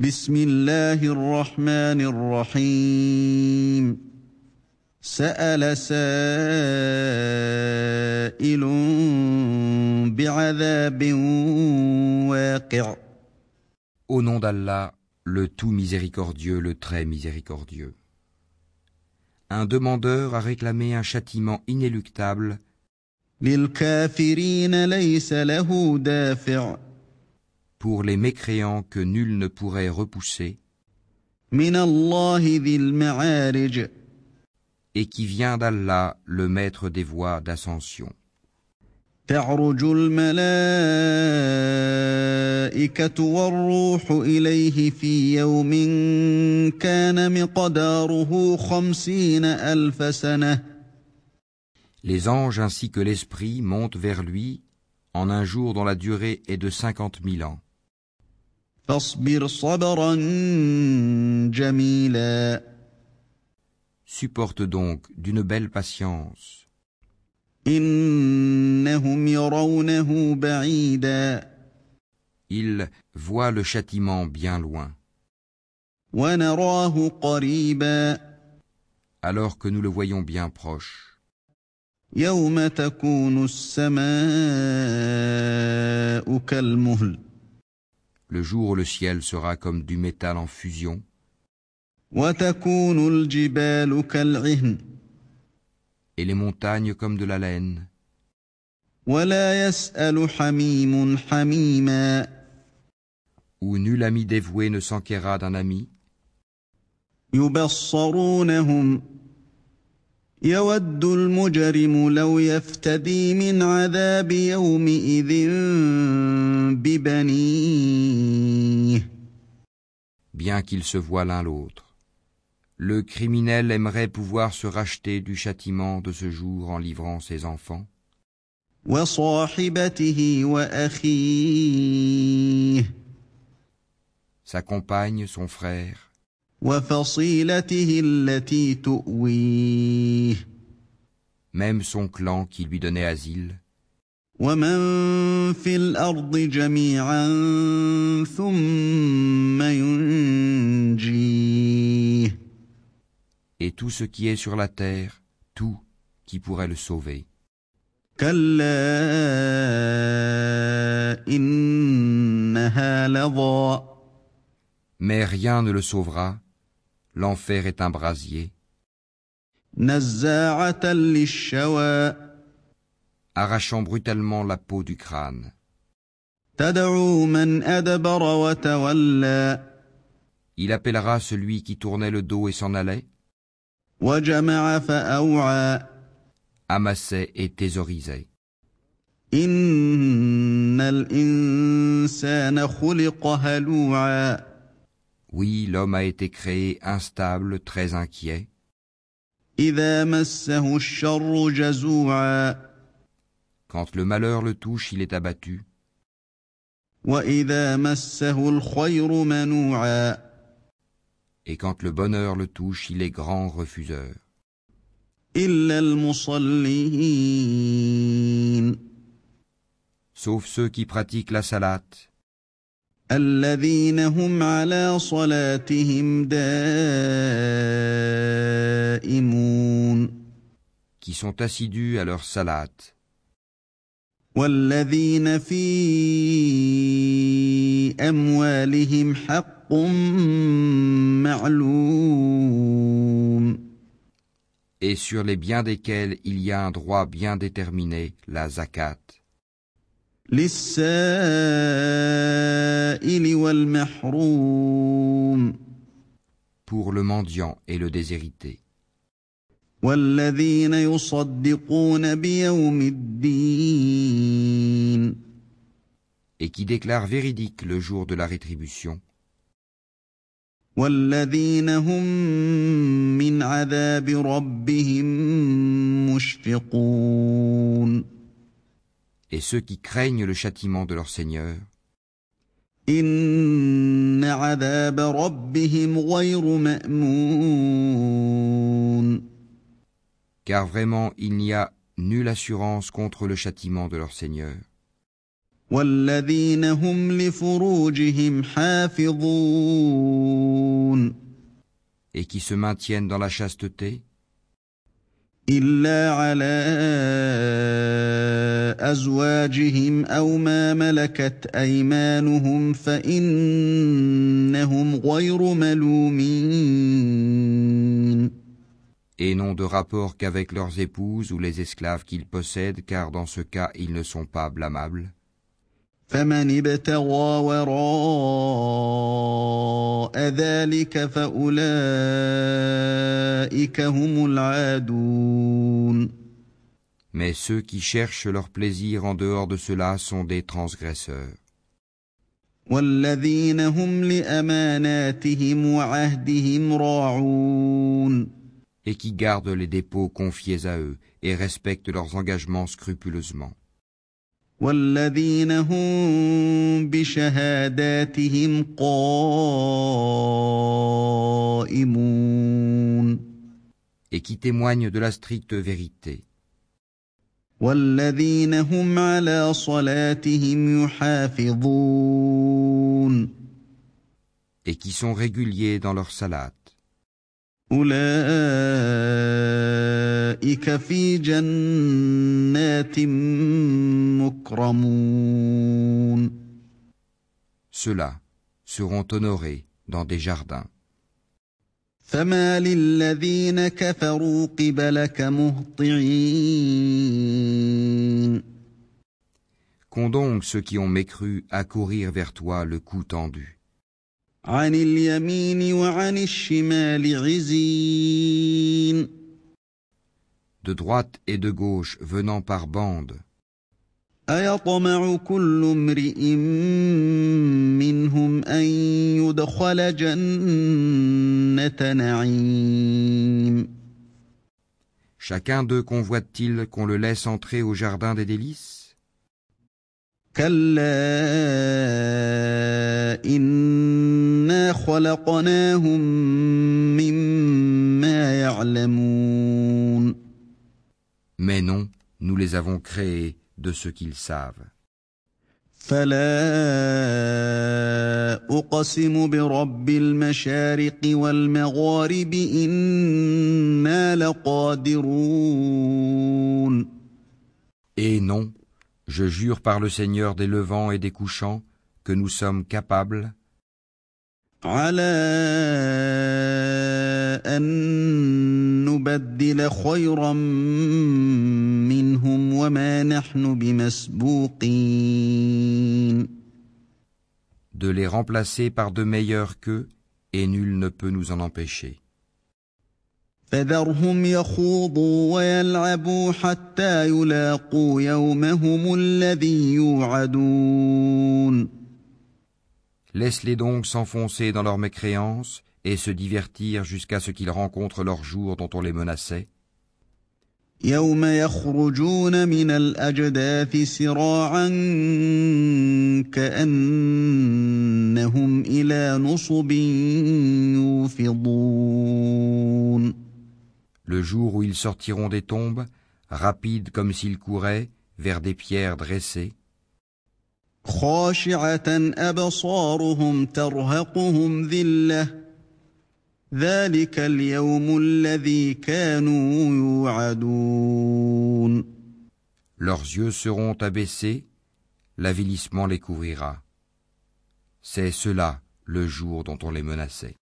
بسم الله الرحمن الرحيم سأل سائل بعذاب واقع Au nom d'Allah, le tout miséricordieux, le très miséricordieux. Un demandeur a réclamé un châtiment inéluctable للكافرين ليس له دافع pour les mécréants que nul ne pourrait repousser من الله ذي المعارج et qui vient d'Allah, le maître des voies d'ascension. تعرج الملائكة والروح إليه في يوم كان مقداره خمسين ألف سنة Les anges ainsi que l'esprit montent vers lui en un jour dont la durée est de cinquante mille ans. فاصبر صبرا جميلا Supporte donc d'une belle patience. إنهم يرونه بعيدا Il voit le châtiment bien loin, ونراه قريبا alors que nous le voyons bien proche. يوم تكون السماء كالمهل le jour où le ciel sera comme du métal en fusion. Et les montagnes comme de la laine. Où nul ami dévoué ne s'enquéra d'un ami. يود المجرم لو يفتدي من عذاب يومئذ ببنيه bien qu'ils se voient l'un l'autre. Le criminel aimerait pouvoir se racheter du châtiment de ce jour en livrant ses enfants, وصاحبته واخيه sa compagne, son frère, وفصيلته التي تؤويه même son clan qui lui donnait asile. Et tout ce qui est sur la terre, tout qui pourrait le sauver. Mais rien ne le sauvera. L'enfer est un brasier. Arrachant brutalement la peau du crâne. Il appellera celui qui tournait le dos et s'en allait. Amassait et thésaurisait. Oui, l'homme a été créé instable, très inquiet. Quand le malheur le touche, il est abattu. Et quand le bonheur le touche, il est grand refuseur. Sauf ceux qui pratiquent la salate الذين هم على صلاتهم دائمون qui sont assidus à leur salate, والذين في اموالهم حق معلوم et sur les biens desquels il y a un droit bien déterminé, la zakat, للسائل والمحروم Pour le mendiant et le déshérité, والذين يصدقون بيوم الدين et qui déclarent véridique le jour de la rétribution, et ceux qui craignent le châtiment de leur Seigneur. Car vraiment il n'y a nulle assurance contre le châtiment de leur Seigneur. Et qui se maintiennent dans la chasteté إلا على أزواجهم أو ما ملكت أيمانهم فإنهم غير ملومين et n'ont de rapport qu'avec leurs épouses ou les esclaves qu'ils possèdent, car dans ce cas ils ne sont pas blâmables. فمن ابتغى وراء ذلك فأولئك هم العادون Mais ceux qui cherchent leur plaisir en dehors de cela sont des transgresseurs. والذين هم لأماناتهم وعهدهم راعون et qui gardent les dépôts confiés à eux et respectent leurs engagements scrupuleusement. والذين هم بشهاداتهم قائمون et qui témoignent de la stricte vérité, والذين هم على صلاتهم يحافظون et qui sont réguliers dans leur salat. أولئك في جنات مكرمون Ceux-là seront honorés dans des jardins. فما للذين كفروا قبلك مهطعين Qu'ont donc ceux qui ont mécru à courir vers toi le cou tendu De droite et de gauche venant par bande. Chacun d'eux convoite-t-il qu'on le laisse entrer au jardin des délices? كلا إنا خلقناهم مما يعلمون Mais non, nous les avons créés de ce qu'ils savent. فلا أقسم برب المشارق والمغارب إنا لقادرون Et non, Je jure par le Seigneur des levants et des couchants que nous sommes capables de les remplacer par de meilleurs qu'eux, et nul ne peut nous en empêcher. فذرهم يخوضوا ويلعبوا حتى يلاقوا يومهم الذي يوعدون Laisse-les donc s'enfoncer dans leur mécréance et se divertir jusqu'à ce qu'ils rencontrent leur jour dont on les menaçait, يوم يخرجون من الأجداث سراعا كأنهم إلى نصب يوفضون le jour où ils sortiront des tombes, rapides comme s'ils couraient, vers des pierres dressées. Leurs yeux seront abaissés, l'avilissement les couvrira. C'est cela le jour dont on les menaçait.